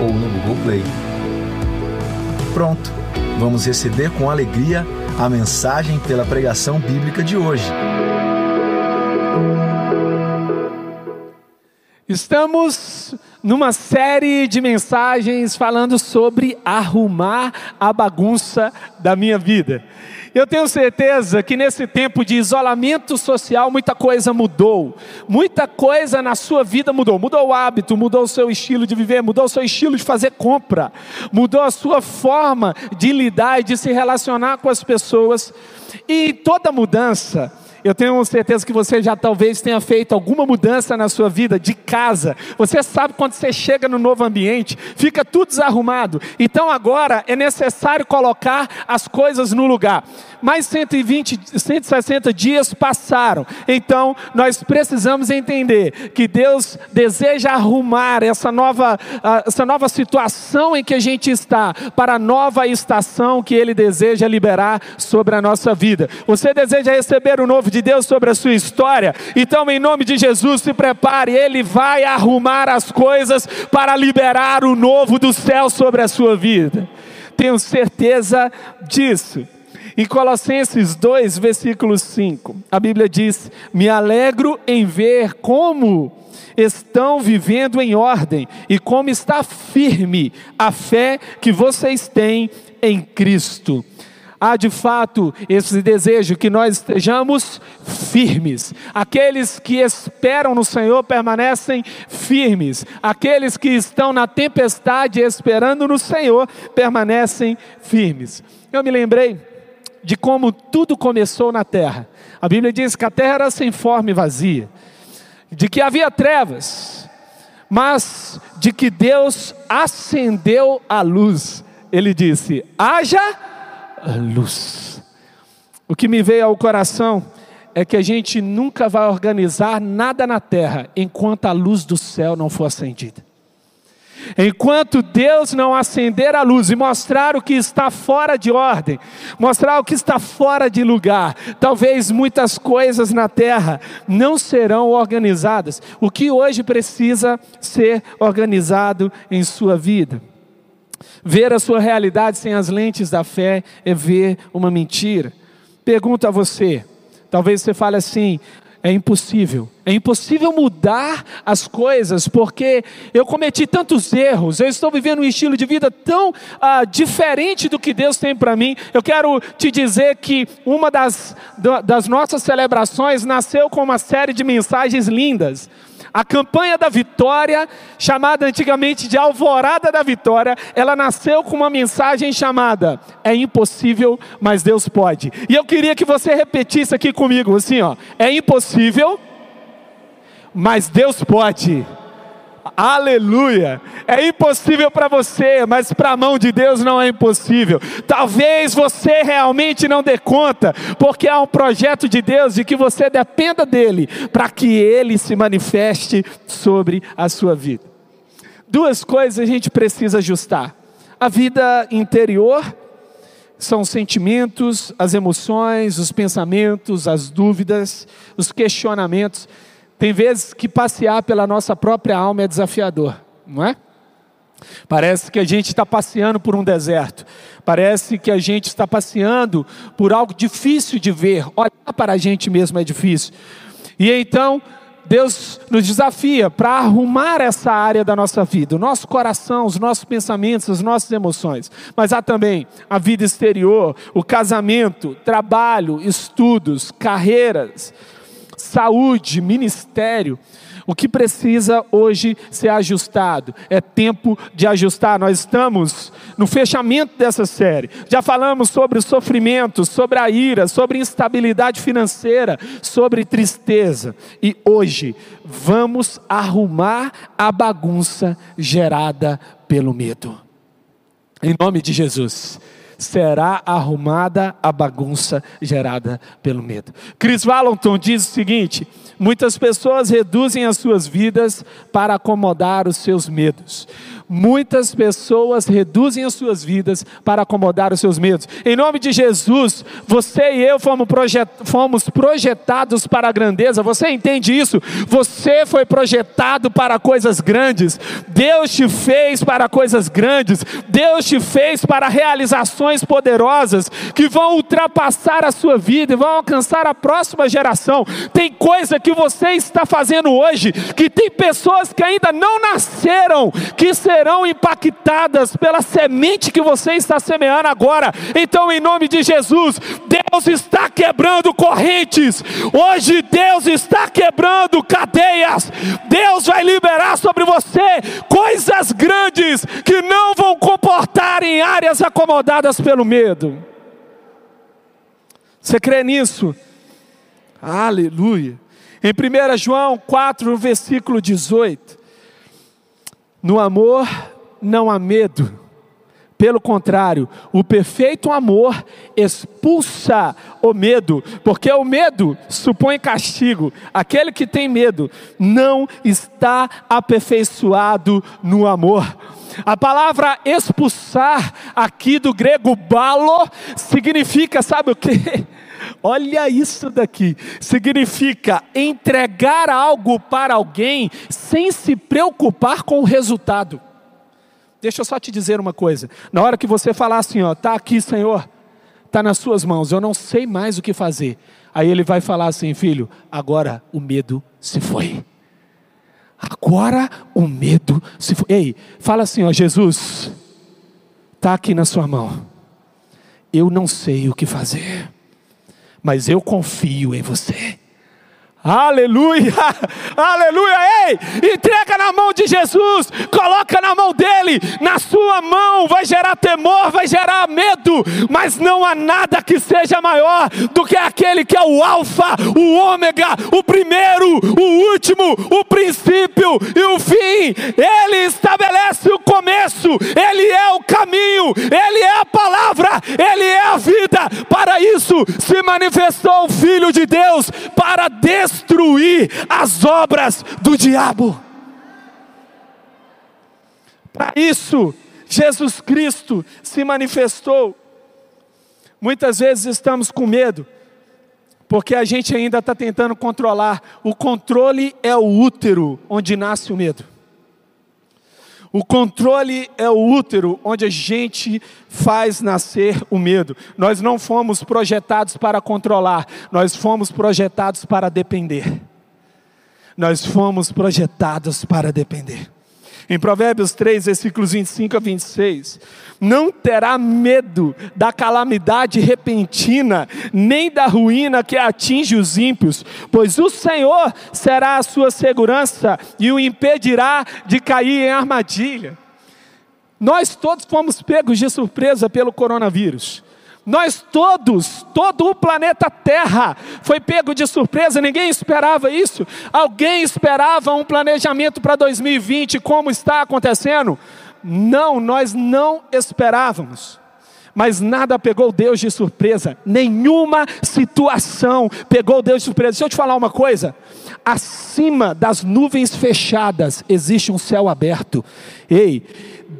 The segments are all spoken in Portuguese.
ou no Google Play. Pronto, vamos receber com alegria a mensagem pela pregação bíblica de hoje. Estamos numa série de mensagens falando sobre arrumar a bagunça da minha vida. Eu tenho certeza que nesse tempo de isolamento social, muita coisa mudou. Muita coisa na sua vida mudou. Mudou o hábito, mudou o seu estilo de viver, mudou o seu estilo de fazer compra, mudou a sua forma de lidar e de se relacionar com as pessoas. E toda mudança, eu tenho certeza que você já talvez tenha feito alguma mudança na sua vida de casa. Você sabe quando você chega no novo ambiente, fica tudo desarrumado. Então agora é necessário colocar as coisas no lugar. Mais 120, 160 dias passaram. Então nós precisamos entender que Deus deseja arrumar essa nova, essa nova situação em que a gente está para a nova estação que Ele deseja liberar sobre a nossa vida. Você deseja receber o novo de Deus sobre a sua história. Então, em nome de Jesus, se prepare, Ele vai arrumar as coisas para liberar o novo do céu sobre a sua vida. Tenho certeza disso. Em Colossenses 2, versículo 5, a Bíblia diz: Me alegro em ver como estão vivendo em ordem e como está firme a fé que vocês têm em Cristo há de fato esse desejo que nós estejamos firmes. Aqueles que esperam no Senhor permanecem firmes. Aqueles que estão na tempestade esperando no Senhor permanecem firmes. Eu me lembrei de como tudo começou na terra. A Bíblia diz que a terra era sem forma e vazia, de que havia trevas, mas de que Deus acendeu a luz. Ele disse: haja luz. O que me veio ao coração é que a gente nunca vai organizar nada na terra enquanto a luz do céu não for acendida. Enquanto Deus não acender a luz e mostrar o que está fora de ordem, mostrar o que está fora de lugar, talvez muitas coisas na terra não serão organizadas. O que hoje precisa ser organizado em sua vida. Ver a sua realidade sem as lentes da fé é ver uma mentira. Pergunto a você, talvez você fale assim: é impossível. É impossível mudar as coisas porque eu cometi tantos erros, eu estou vivendo um estilo de vida tão ah, diferente do que Deus tem para mim. Eu quero te dizer que uma das, das nossas celebrações nasceu com uma série de mensagens lindas. A campanha da vitória, chamada antigamente de Alvorada da Vitória, ela nasceu com uma mensagem chamada É impossível, mas Deus pode. E eu queria que você repetisse aqui comigo assim, ó: É impossível, mas Deus pode. Aleluia! É impossível para você, mas para a mão de Deus não é impossível. Talvez você realmente não dê conta, porque há um projeto de Deus de que você dependa dele para que ele se manifeste sobre a sua vida. Duas coisas a gente precisa ajustar: a vida interior são os sentimentos, as emoções, os pensamentos, as dúvidas, os questionamentos tem vezes que passear pela nossa própria alma é desafiador, não é? Parece que a gente está passeando por um deserto, parece que a gente está passeando por algo difícil de ver, olhar para a gente mesmo é difícil. E então, Deus nos desafia para arrumar essa área da nossa vida, o nosso coração, os nossos pensamentos, as nossas emoções. Mas há também a vida exterior, o casamento, trabalho, estudos, carreiras saúde, ministério. O que precisa hoje ser ajustado? É tempo de ajustar. Nós estamos no fechamento dessa série. Já falamos sobre o sofrimento, sobre a ira, sobre instabilidade financeira, sobre tristeza. E hoje vamos arrumar a bagunça gerada pelo medo. Em nome de Jesus será arrumada a bagunça gerada pelo medo. Chris Valentin diz o seguinte: muitas pessoas reduzem as suas vidas para acomodar os seus medos. Muitas pessoas reduzem as suas vidas para acomodar os seus medos. Em nome de Jesus, você e eu fomos, projet, fomos projetados para a grandeza. Você entende isso? Você foi projetado para coisas grandes. Deus te fez para coisas grandes. Deus te fez para realizações poderosas que vão ultrapassar a sua vida e vão alcançar a próxima geração. Tem coisa que você está fazendo hoje que tem pessoas que ainda não nasceram que serão serão impactadas pela semente que você está semeando agora. Então, em nome de Jesus, Deus está quebrando correntes. Hoje, Deus está quebrando cadeias. Deus vai liberar sobre você coisas grandes que não vão comportar em áreas acomodadas pelo medo. Você crê nisso? Aleluia. Em 1 João 4, versículo 18. No amor não há medo. Pelo contrário, o perfeito amor expulsa o medo, porque o medo supõe castigo. Aquele que tem medo não está aperfeiçoado no amor. A palavra expulsar, aqui do grego balo, significa, sabe o que? Olha isso daqui. Significa entregar algo para alguém sem se preocupar com o resultado. Deixa eu só te dizer uma coisa. Na hora que você falar assim, ó, tá aqui, Senhor, tá nas suas mãos. Eu não sei mais o que fazer. Aí ele vai falar assim, filho, agora o medo se foi. Agora o medo se foi. Ei, fala assim, ó, Jesus, tá aqui na sua mão. Eu não sei o que fazer mas eu confio em você. Aleluia, aleluia, ei, entrega na mão de Jesus, coloca na mão dele, na sua mão vai gerar temor, vai gerar medo, mas não há nada que seja maior do que aquele que é o Alfa, o Ômega, o primeiro, o último, o princípio e o fim. Ele estabelece o começo, ele é o caminho, ele é a palavra, ele é a vida. Para isso se manifestou o Filho de Deus para destruir destruir as obras do diabo. Para isso, Jesus Cristo se manifestou. Muitas vezes estamos com medo, porque a gente ainda está tentando controlar. O controle é o útero onde nasce o medo. O controle é o útero onde a gente faz nascer o medo. Nós não fomos projetados para controlar, nós fomos projetados para depender. Nós fomos projetados para depender. Em Provérbios 3, versículos 25 a 26, não terá medo da calamidade repentina, nem da ruína que atinge os ímpios, pois o Senhor será a sua segurança e o impedirá de cair em armadilha. Nós todos fomos pegos de surpresa pelo coronavírus. Nós todos, todo o planeta Terra foi pego de surpresa, ninguém esperava isso. Alguém esperava um planejamento para 2020 como está acontecendo? Não, nós não esperávamos. Mas nada pegou Deus de surpresa, nenhuma situação pegou Deus de surpresa. Deixa eu te falar uma coisa: acima das nuvens fechadas existe um céu aberto. Ei,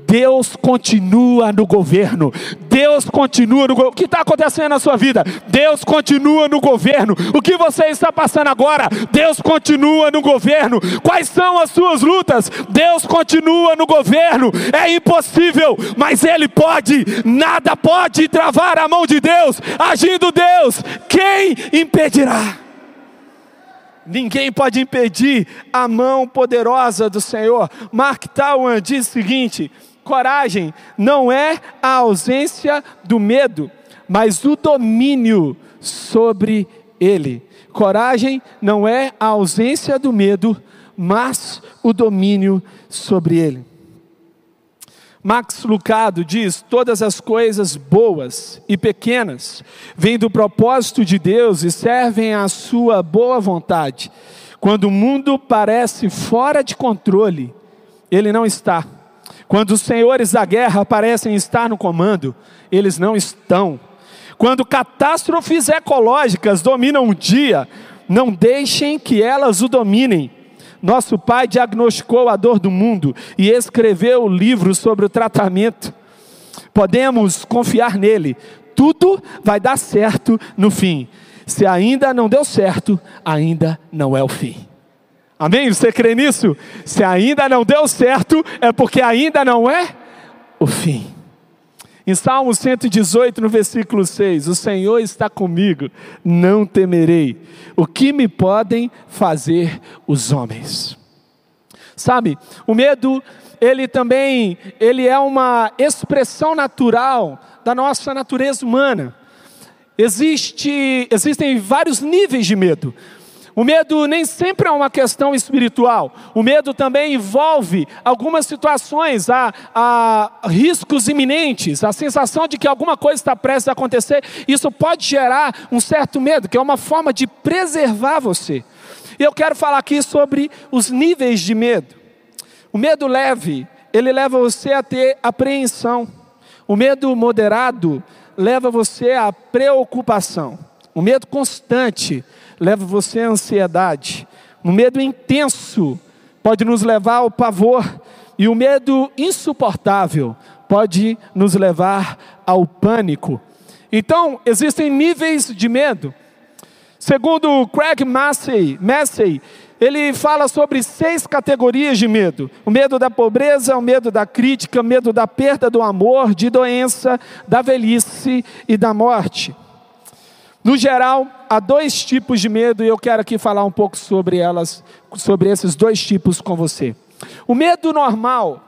Deus continua no governo. Deus continua no governo. O que está acontecendo na sua vida? Deus continua no governo. O que você está passando agora? Deus continua no governo. Quais são as suas lutas? Deus continua no governo. É impossível, mas Ele pode. Nada pode travar a mão de Deus. Agindo Deus, quem impedirá? Ninguém pode impedir a mão poderosa do Senhor. Mark Twain diz o seguinte: Coragem não é a ausência do medo, mas o domínio sobre ele. Coragem não é a ausência do medo, mas o domínio sobre ele. Max Lucado diz: todas as coisas boas e pequenas vêm do propósito de Deus e servem à sua boa vontade. Quando o mundo parece fora de controle, ele não está. Quando os senhores da guerra parecem estar no comando, eles não estão. Quando catástrofes ecológicas dominam o dia, não deixem que elas o dominem. Nosso pai diagnosticou a dor do mundo e escreveu o livro sobre o tratamento. Podemos confiar nele. Tudo vai dar certo no fim. Se ainda não deu certo, ainda não é o fim. Amém? Você crê nisso? Se ainda não deu certo, é porque ainda não é o fim. Em Salmo 118, no versículo 6, o Senhor está comigo, não temerei. O que me podem fazer os homens? Sabe, o medo, ele também, ele é uma expressão natural da nossa natureza humana. Existe, existem vários níveis de medo. O medo nem sempre é uma questão espiritual. O medo também envolve algumas situações, há, há, riscos iminentes, a sensação de que alguma coisa está prestes a acontecer. Isso pode gerar um certo medo, que é uma forma de preservar você. E eu quero falar aqui sobre os níveis de medo. O medo leve, ele leva você a ter apreensão. O medo moderado leva você à preocupação. O medo constante leva você à ansiedade. O medo intenso pode nos levar ao pavor. E o medo insuportável pode nos levar ao pânico. Então, existem níveis de medo. Segundo Craig Massey, Massey ele fala sobre seis categorias de medo: o medo da pobreza, o medo da crítica, o medo da perda do amor, de doença, da velhice e da morte. No geral, há dois tipos de medo e eu quero aqui falar um pouco sobre elas, sobre esses dois tipos com você. O medo normal,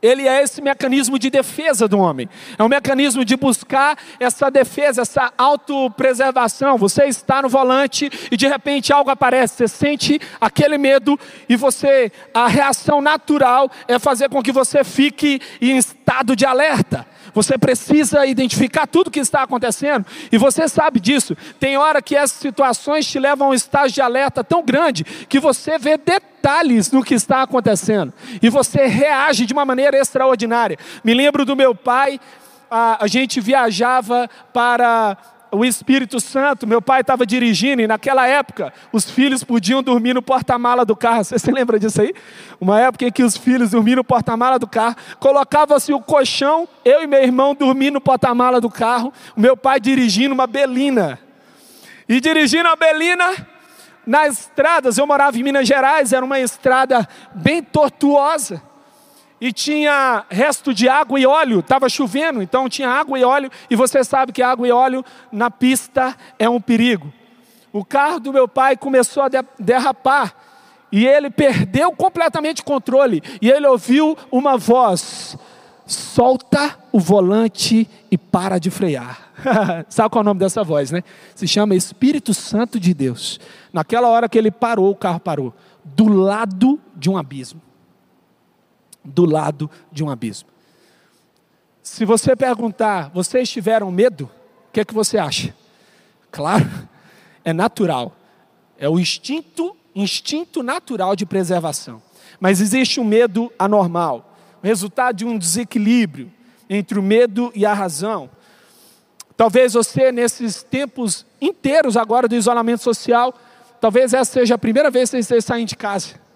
ele é esse mecanismo de defesa do homem. É um mecanismo de buscar essa defesa, essa autopreservação. Você está no volante e de repente algo aparece, você sente aquele medo e você, a reação natural é fazer com que você fique em estado de alerta. Você precisa identificar tudo o que está acontecendo e você sabe disso. Tem hora que essas situações te levam a um estágio de alerta tão grande que você vê detalhes no que está acontecendo e você reage de uma maneira extraordinária. Me lembro do meu pai, a, a gente viajava para o Espírito Santo, meu pai estava dirigindo e naquela época os filhos podiam dormir no porta-mala do carro. Você se lembra disso aí? Uma época em que os filhos dormiam no porta-mala do carro, colocava-se o colchão, eu e meu irmão dormindo no porta-mala do carro, o meu pai dirigindo uma Belina. E dirigindo a Belina nas estradas, eu morava em Minas Gerais, era uma estrada bem tortuosa e tinha resto de água e óleo, estava chovendo, então tinha água e óleo, e você sabe que água e óleo na pista é um perigo. O carro do meu pai começou a derrapar, e ele perdeu completamente o controle, e ele ouviu uma voz: solta o volante e para de frear. sabe qual é o nome dessa voz, né? Se chama Espírito Santo de Deus. Naquela hora que ele parou, o carro parou, do lado de um abismo do lado de um abismo. Se você perguntar, vocês tiveram medo? O que é que você acha? Claro, é natural. É o instinto, instinto natural de preservação. Mas existe um medo anormal, resultado de um desequilíbrio entre o medo e a razão. Talvez você, nesses tempos inteiros agora do isolamento social, talvez essa seja a primeira vez que você sair de casa.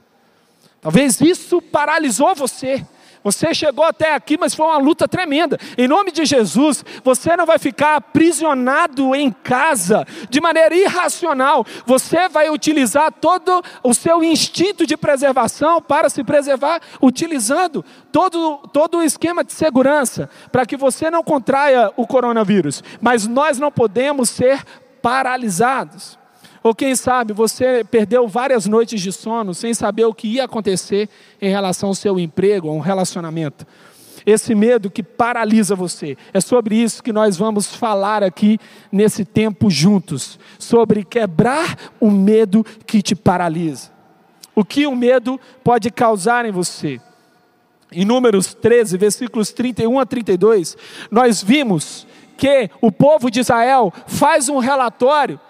Talvez isso paralisou você. Você chegou até aqui, mas foi uma luta tremenda. Em nome de Jesus, você não vai ficar aprisionado em casa de maneira irracional. Você vai utilizar todo o seu instinto de preservação para se preservar, utilizando todo, todo o esquema de segurança para que você não contraia o coronavírus. Mas nós não podemos ser paralisados. Ou quem sabe você perdeu várias noites de sono sem saber o que ia acontecer em relação ao seu emprego, a um relacionamento. esse medo que paralisa você. É sobre isso que nós vamos falar aqui nesse tempo juntos, sobre quebrar o medo que te paralisa. O que o medo pode causar em você? Em Números 13, versículos 31 a 32, nós vimos que o povo de Israel faz um relatório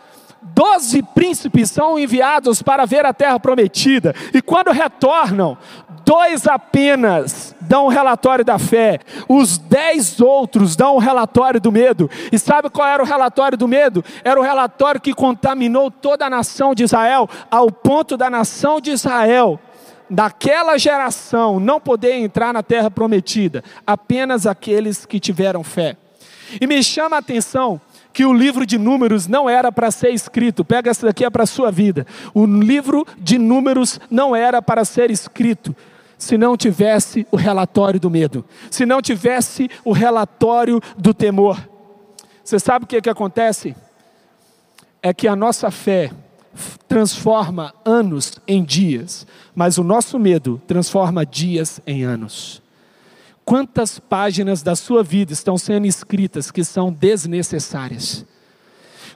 doze príncipes são enviados para ver a terra prometida, e quando retornam, dois apenas dão um relatório da fé, os dez outros dão um relatório do medo. E sabe qual era o relatório do medo? Era o relatório que contaminou toda a nação de Israel, ao ponto da nação de Israel daquela geração não poder entrar na terra prometida, apenas aqueles que tiveram fé. E me chama a atenção que o livro de números não era para ser escrito. Pega essa daqui é para a sua vida. O livro de números não era para ser escrito se não tivesse o relatório do medo, se não tivesse o relatório do temor. Você sabe o que, que acontece? É que a nossa fé transforma anos em dias, mas o nosso medo transforma dias em anos. Quantas páginas da sua vida estão sendo escritas que são desnecessárias?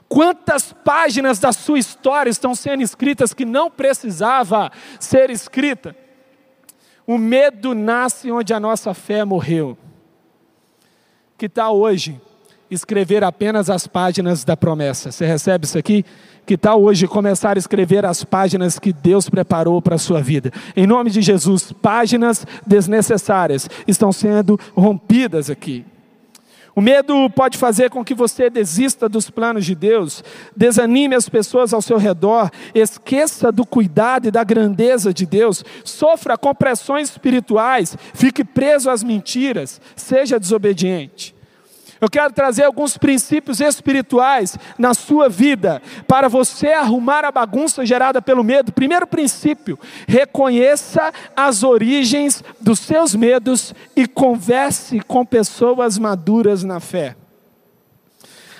Quantas páginas da sua história estão sendo escritas que não precisava ser escrita? O medo nasce onde a nossa fé morreu. Que tal hoje escrever apenas as páginas da promessa? Você recebe isso aqui? Que tal hoje começar a escrever as páginas que Deus preparou para a sua vida? Em nome de Jesus, páginas desnecessárias estão sendo rompidas aqui. O medo pode fazer com que você desista dos planos de Deus, desanime as pessoas ao seu redor, esqueça do cuidado e da grandeza de Deus, sofra com pressões espirituais, fique preso às mentiras, seja desobediente. Eu quero trazer alguns princípios espirituais na sua vida para você arrumar a bagunça gerada pelo medo. Primeiro princípio: reconheça as origens dos seus medos e converse com pessoas maduras na fé.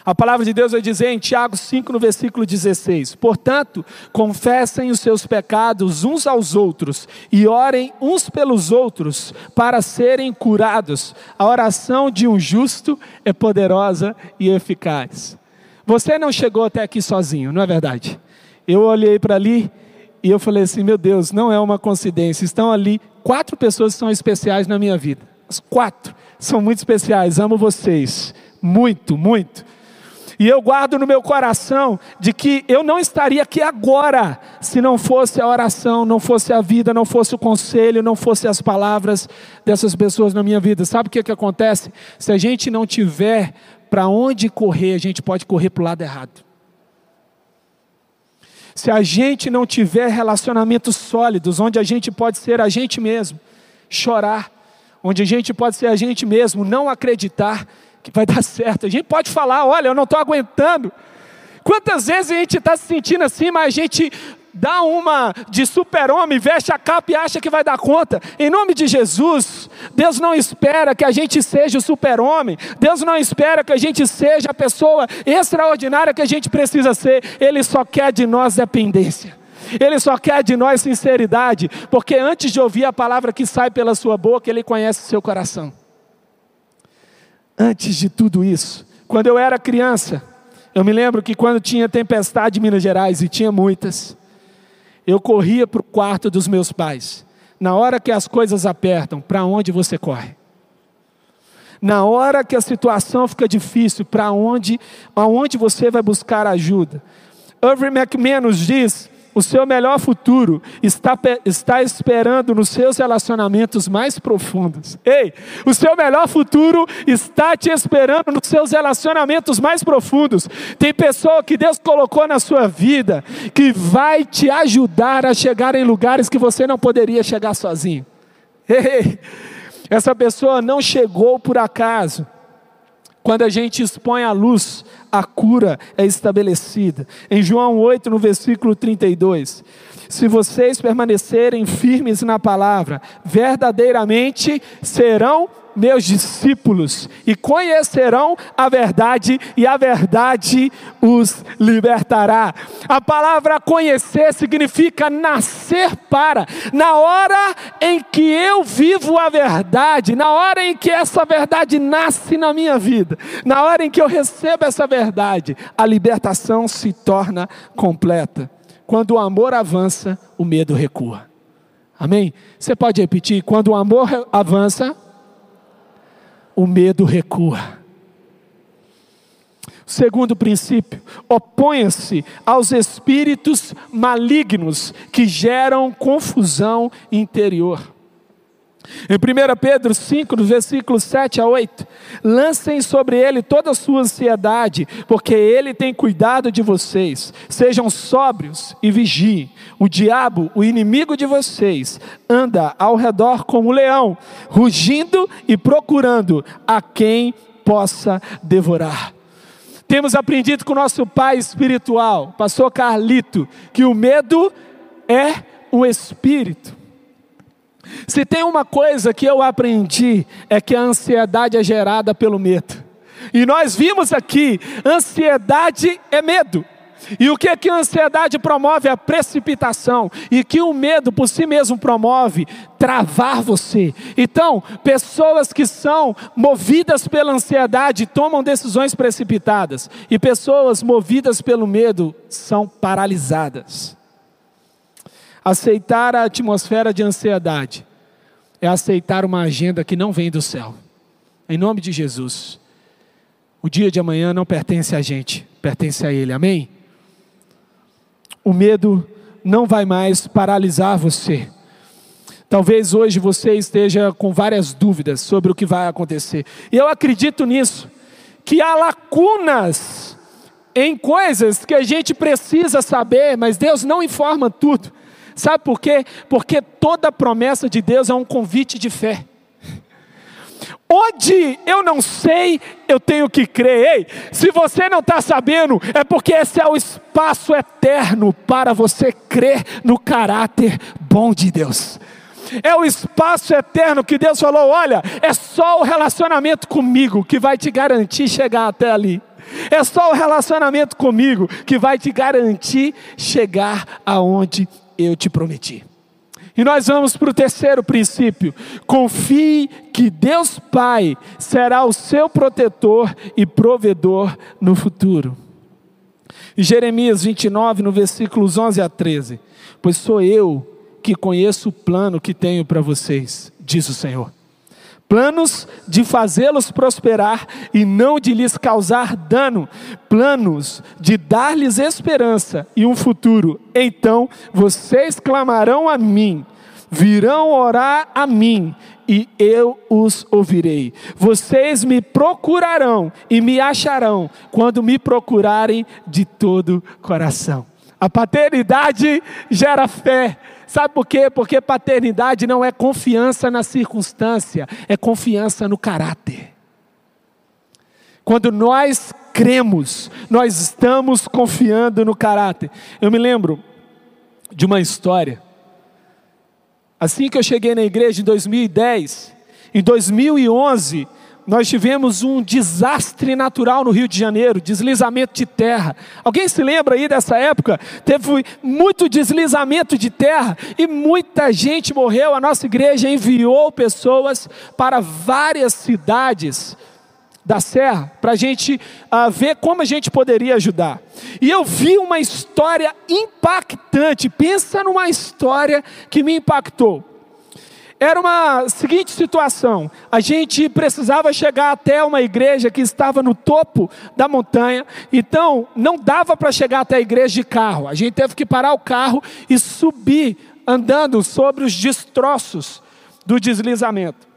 A palavra de Deus vai dizer em Tiago 5, no versículo 16: Portanto, confessem os seus pecados uns aos outros e orem uns pelos outros para serem curados. A oração de um justo é poderosa e eficaz. Você não chegou até aqui sozinho, não é verdade? Eu olhei para ali e eu falei assim: meu Deus, não é uma coincidência. Estão ali quatro pessoas que são especiais na minha vida. As quatro são muito especiais. Amo vocês. Muito, muito. E eu guardo no meu coração de que eu não estaria aqui agora se não fosse a oração, não fosse a vida, não fosse o conselho, não fosse as palavras dessas pessoas na minha vida. Sabe o que, que acontece? Se a gente não tiver para onde correr, a gente pode correr para o lado errado. Se a gente não tiver relacionamentos sólidos, onde a gente pode ser a gente mesmo, chorar, onde a gente pode ser a gente mesmo, não acreditar, vai dar certo. A gente pode falar: olha, eu não estou aguentando. Quantas vezes a gente está se sentindo assim, mas a gente dá uma de super-homem, veste a capa e acha que vai dar conta. Em nome de Jesus, Deus não espera que a gente seja o super-homem, Deus não espera que a gente seja a pessoa extraordinária que a gente precisa ser, Ele só quer de nós dependência. Ele só quer de nós sinceridade, porque antes de ouvir a palavra que sai pela sua boca, Ele conhece o seu coração. Antes de tudo isso, quando eu era criança, eu me lembro que quando tinha tempestade em Minas Gerais, e tinha muitas, eu corria para o quarto dos meus pais. Na hora que as coisas apertam, para onde você corre? Na hora que a situação fica difícil, para onde, aonde você vai buscar ajuda? Irving McManus diz o seu melhor futuro está, está esperando nos seus relacionamentos mais profundos. Ei, o seu melhor futuro está te esperando nos seus relacionamentos mais profundos. Tem pessoa que Deus colocou na sua vida que vai te ajudar a chegar em lugares que você não poderia chegar sozinho. Ei, essa pessoa não chegou por acaso. Quando a gente expõe a luz, a cura é estabelecida. Em João 8, no versículo 32. Se vocês permanecerem firmes na palavra, verdadeiramente serão meus discípulos e conhecerão a verdade, e a verdade os libertará. A palavra conhecer significa nascer para. Na hora em que eu vivo a verdade, na hora em que essa verdade nasce na minha vida, na hora em que eu recebo essa verdade, a libertação se torna completa. Quando o amor avança, o medo recua. Amém? Você pode repetir? Quando o amor avança, o medo recua. Segundo princípio, oponha-se aos espíritos malignos que geram confusão interior. Em 1 Pedro 5, no versículo 7 a 8, lancem sobre ele toda a sua ansiedade, porque ele tem cuidado de vocês. Sejam sóbrios e vigiem. O diabo, o inimigo de vocês, anda ao redor como um leão, rugindo e procurando a quem possa devorar. Temos aprendido com nosso pai espiritual, pastor Carlito, que o medo é o espírito. Se tem uma coisa que eu aprendi, é que a ansiedade é gerada pelo medo. E nós vimos aqui, ansiedade é medo. E o que é que a ansiedade promove? A precipitação. E que o medo por si mesmo promove? Travar você. Então, pessoas que são movidas pela ansiedade tomam decisões precipitadas. E pessoas movidas pelo medo são paralisadas. Aceitar a atmosfera de ansiedade é aceitar uma agenda que não vem do céu. Em nome de Jesus. O dia de amanhã não pertence a gente, pertence a Ele. Amém? O medo não vai mais paralisar você. Talvez hoje você esteja com várias dúvidas sobre o que vai acontecer. E eu acredito nisso, que há lacunas em coisas que a gente precisa saber, mas Deus não informa tudo. Sabe por quê? Porque toda promessa de Deus é um convite de fé. Onde eu não sei, eu tenho que crer. Ei, se você não está sabendo, é porque esse é o espaço eterno para você crer no caráter bom de Deus. É o espaço eterno que Deus falou: olha, é só o relacionamento comigo que vai te garantir chegar até ali. É só o relacionamento comigo que vai te garantir chegar aonde eu te prometi. E nós vamos para o terceiro princípio. Confie que Deus Pai será o seu protetor e provedor no futuro. Jeremias 29, no versículos 11 a 13. Pois sou eu que conheço o plano que tenho para vocês, diz o Senhor planos de fazê-los prosperar e não de lhes causar dano, planos de dar-lhes esperança e um futuro. Então vocês clamarão a mim, virão orar a mim, e eu os ouvirei. Vocês me procurarão e me acharão quando me procurarem de todo coração. A paternidade gera fé Sabe por quê? Porque paternidade não é confiança na circunstância, é confiança no caráter. Quando nós cremos, nós estamos confiando no caráter. Eu me lembro de uma história. Assim que eu cheguei na igreja em 2010, em 2011, nós tivemos um desastre natural no Rio de Janeiro, deslizamento de terra. Alguém se lembra aí dessa época? Teve muito deslizamento de terra e muita gente morreu. A nossa igreja enviou pessoas para várias cidades da Serra para a gente uh, ver como a gente poderia ajudar. E eu vi uma história impactante. Pensa numa história que me impactou. Era uma seguinte situação: a gente precisava chegar até uma igreja que estava no topo da montanha, então não dava para chegar até a igreja de carro. A gente teve que parar o carro e subir andando sobre os destroços do deslizamento.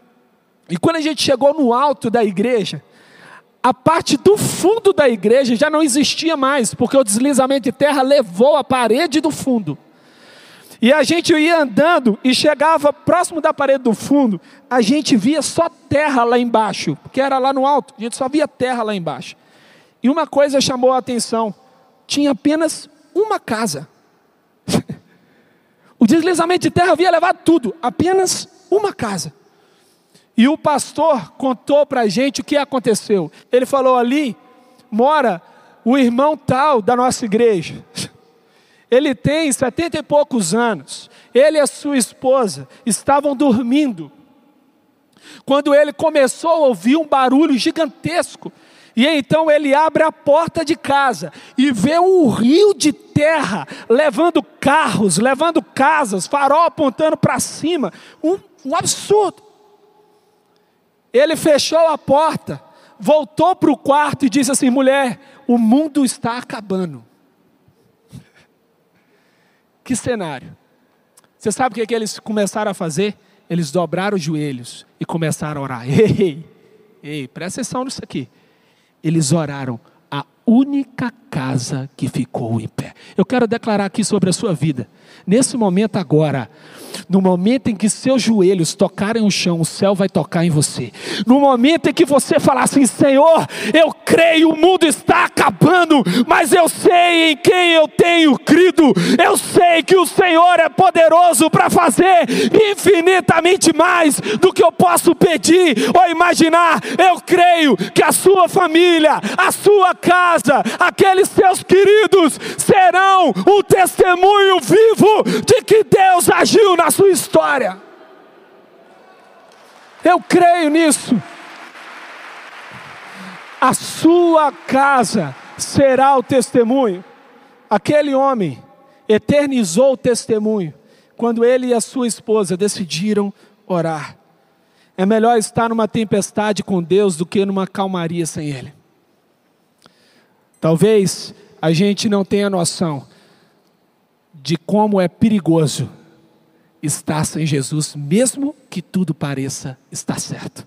E quando a gente chegou no alto da igreja, a parte do fundo da igreja já não existia mais, porque o deslizamento de terra levou a parede do fundo. E a gente ia andando e chegava próximo da parede do fundo, a gente via só terra lá embaixo, porque era lá no alto, a gente só via terra lá embaixo. E uma coisa chamou a atenção: tinha apenas uma casa. o deslizamento de terra havia levado tudo, apenas uma casa. E o pastor contou para a gente o que aconteceu. Ele falou: ali mora o irmão tal da nossa igreja. Ele tem setenta e poucos anos. Ele e a sua esposa estavam dormindo. Quando ele começou a ouvir um barulho gigantesco. E então ele abre a porta de casa e vê um rio de terra levando carros, levando casas, farol apontando para cima. Um, um absurdo. Ele fechou a porta, voltou para o quarto e disse assim: mulher, o mundo está acabando. Que cenário. Você sabe o que, é que eles começaram a fazer? Eles dobraram os joelhos e começaram a orar. Ei, ei, presta atenção nisso aqui. Eles oraram a única casa que ficou em pé. Eu quero declarar aqui sobre a sua vida. Nesse momento agora, no momento em que seus joelhos tocarem o chão, o céu vai tocar em você. No momento em que você falar assim: Senhor, eu creio, o mundo está acabando, mas eu sei em quem eu tenho crido. Eu sei que o Senhor é poderoso para fazer infinitamente mais do que eu posso pedir ou imaginar. Eu creio que a sua família, a sua casa, seus queridos serão um testemunho vivo de que Deus agiu na sua história. Eu creio nisso. A sua casa será o testemunho. Aquele homem eternizou o testemunho quando ele e a sua esposa decidiram orar. É melhor estar numa tempestade com Deus do que numa calmaria sem Ele. Talvez a gente não tenha noção de como é perigoso estar sem Jesus, mesmo que tudo pareça estar certo.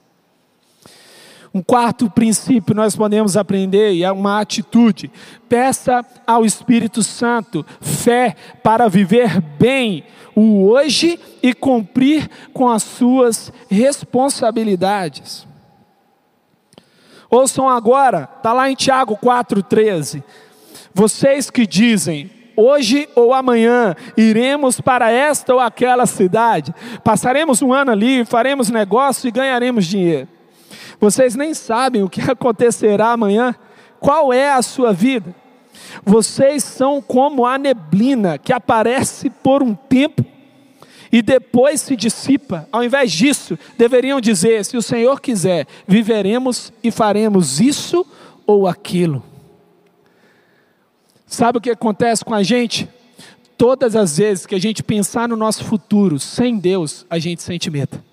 Um quarto princípio nós podemos aprender e é uma atitude. Peça ao Espírito Santo fé para viver bem o hoje e cumprir com as suas responsabilidades. Ouçam agora, está lá em Tiago 4,13. Vocês que dizem, hoje ou amanhã iremos para esta ou aquela cidade, passaremos um ano ali, faremos negócio e ganharemos dinheiro. Vocês nem sabem o que acontecerá amanhã, qual é a sua vida. Vocês são como a neblina que aparece por um tempo e depois se dissipa. Ao invés disso, deveriam dizer: se o Senhor quiser, viveremos e faremos isso ou aquilo. Sabe o que acontece com a gente? Todas as vezes que a gente pensar no nosso futuro sem Deus, a gente sente medo.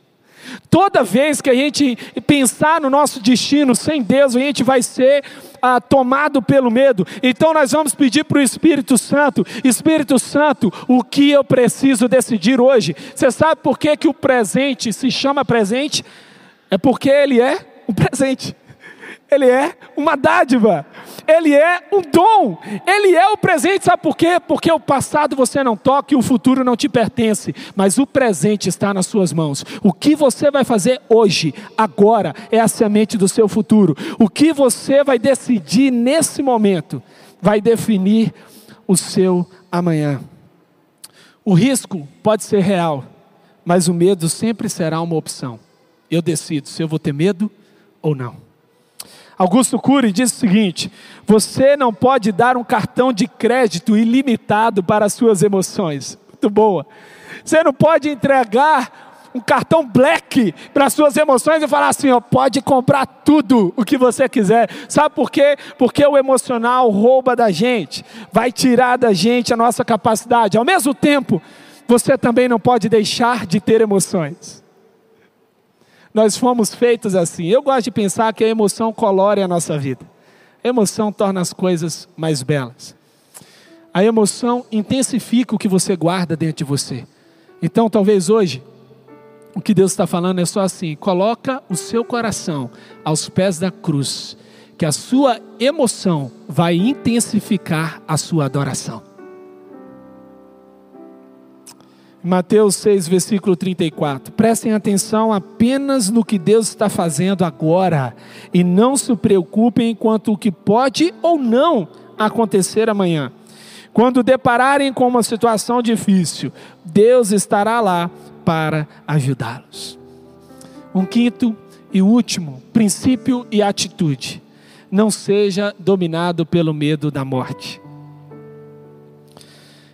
Toda vez que a gente pensar no nosso destino sem Deus, a gente vai ser ah, tomado pelo medo. Então nós vamos pedir para o Espírito Santo: Espírito Santo, o que eu preciso decidir hoje? Você sabe por que, que o presente se chama presente? É porque ele é um presente ele é uma dádiva, ele é um dom, ele é o presente, sabe por quê? Porque o passado você não toca e o futuro não te pertence, mas o presente está nas suas mãos. O que você vai fazer hoje, agora, é a semente do seu futuro. O que você vai decidir nesse momento vai definir o seu amanhã. O risco pode ser real, mas o medo sempre será uma opção. Eu decido se eu vou ter medo ou não. Augusto Cury diz o seguinte: você não pode dar um cartão de crédito ilimitado para as suas emoções. Muito boa. Você não pode entregar um cartão black para as suas emoções e falar assim, ó, pode comprar tudo o que você quiser. Sabe por quê? Porque o emocional rouba da gente, vai tirar da gente a nossa capacidade. Ao mesmo tempo, você também não pode deixar de ter emoções. Nós fomos feitos assim. Eu gosto de pensar que a emoção colore a nossa vida. A emoção torna as coisas mais belas. A emoção intensifica o que você guarda dentro de você. Então, talvez hoje, o que Deus está falando é só assim: coloca o seu coração aos pés da cruz, que a sua emoção vai intensificar a sua adoração. Mateus 6, versículo 34. Prestem atenção apenas no que Deus está fazendo agora e não se preocupem quanto o que pode ou não acontecer amanhã. Quando depararem com uma situação difícil, Deus estará lá para ajudá-los. Um quinto e último princípio e atitude: não seja dominado pelo medo da morte.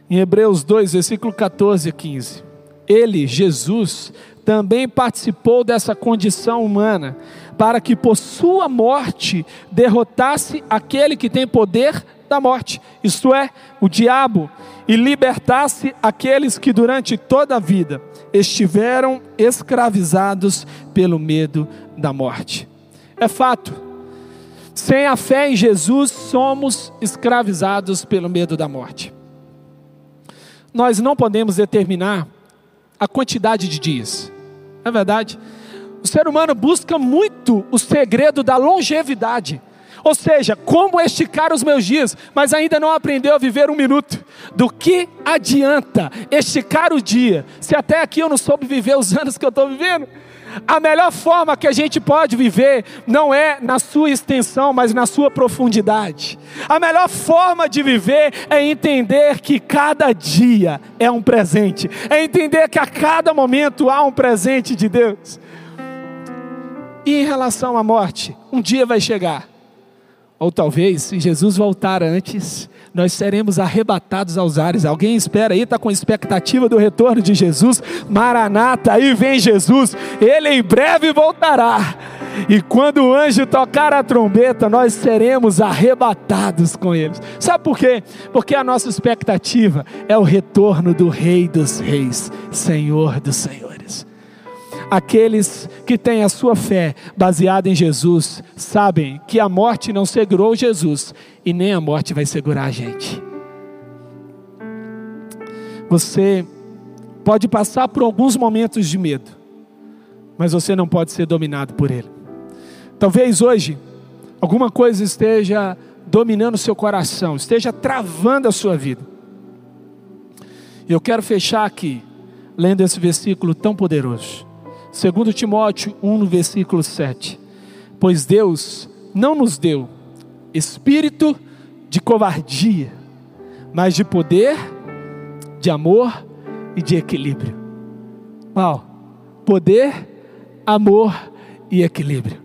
Em Hebreus 2, versículo 14 e 15. Ele, Jesus, também participou dessa condição humana, para que por sua morte derrotasse aquele que tem poder da morte, isto é, o diabo, e libertasse aqueles que durante toda a vida estiveram escravizados pelo medo da morte. É fato, sem a fé em Jesus, somos escravizados pelo medo da morte. Nós não podemos determinar a quantidade de dias, não é verdade? O ser humano busca muito o segredo da longevidade. Ou seja, como esticar os meus dias, mas ainda não aprendeu a viver um minuto. Do que adianta esticar o dia, se até aqui eu não soube viver os anos que eu estou vivendo? A melhor forma que a gente pode viver não é na sua extensão, mas na sua profundidade. A melhor forma de viver é entender que cada dia é um presente, é entender que a cada momento há um presente de Deus. E em relação à morte, um dia vai chegar ou talvez, se Jesus voltar antes, nós seremos arrebatados aos ares. Alguém espera aí, está com expectativa do retorno de Jesus? Maranata, aí vem Jesus, ele em breve voltará. E quando o anjo tocar a trombeta, nós seremos arrebatados com eles. Sabe por quê? Porque a nossa expectativa é o retorno do Rei dos Reis, Senhor dos Senhores. Aqueles que têm a sua fé baseada em Jesus sabem que a morte não segurou Jesus e nem a morte vai segurar a gente. Você pode passar por alguns momentos de medo, mas você não pode ser dominado por ele. Talvez hoje alguma coisa esteja dominando seu coração, esteja travando a sua vida. Eu quero fechar aqui lendo esse versículo tão poderoso. Segundo Timóteo 1, no versículo 7. Pois Deus não nos deu espírito de covardia, mas de poder, de amor e de equilíbrio. Uau! Poder, amor e equilíbrio.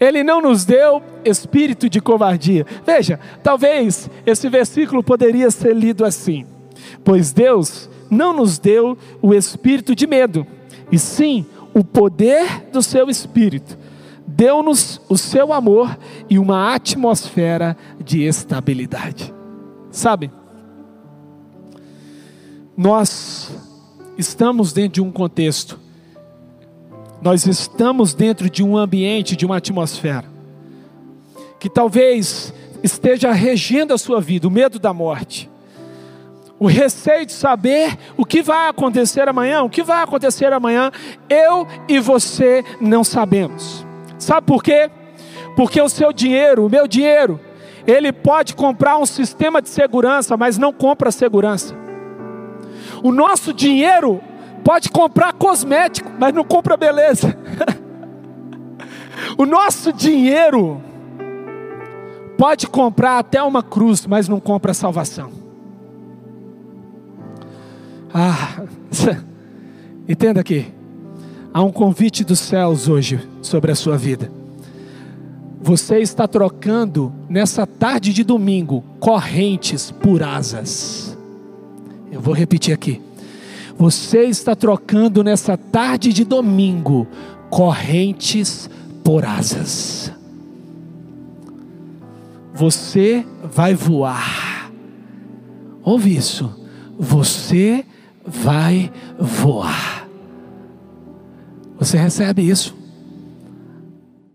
Ele não nos deu espírito de covardia. Veja, talvez esse versículo poderia ser lido assim: Pois Deus não nos deu o espírito de medo, e sim o poder do seu espírito, deu-nos o seu amor e uma atmosfera de estabilidade. Sabe? Nós estamos dentro de um contexto, nós estamos dentro de um ambiente, de uma atmosfera, que talvez esteja regendo a sua vida, o medo da morte o receio de saber o que vai acontecer amanhã, o que vai acontecer amanhã, eu e você não sabemos. Sabe por quê? Porque o seu dinheiro, o meu dinheiro, ele pode comprar um sistema de segurança, mas não compra segurança. O nosso dinheiro pode comprar cosmético, mas não compra beleza. o nosso dinheiro pode comprar até uma cruz, mas não compra salvação. Ah, entenda aqui. Há um convite dos céus hoje sobre a sua vida. Você está trocando nessa tarde de domingo correntes por asas. Eu vou repetir aqui. Você está trocando nessa tarde de domingo correntes por asas. Você vai voar. Ouve isso. Você vai voar. Você recebe isso?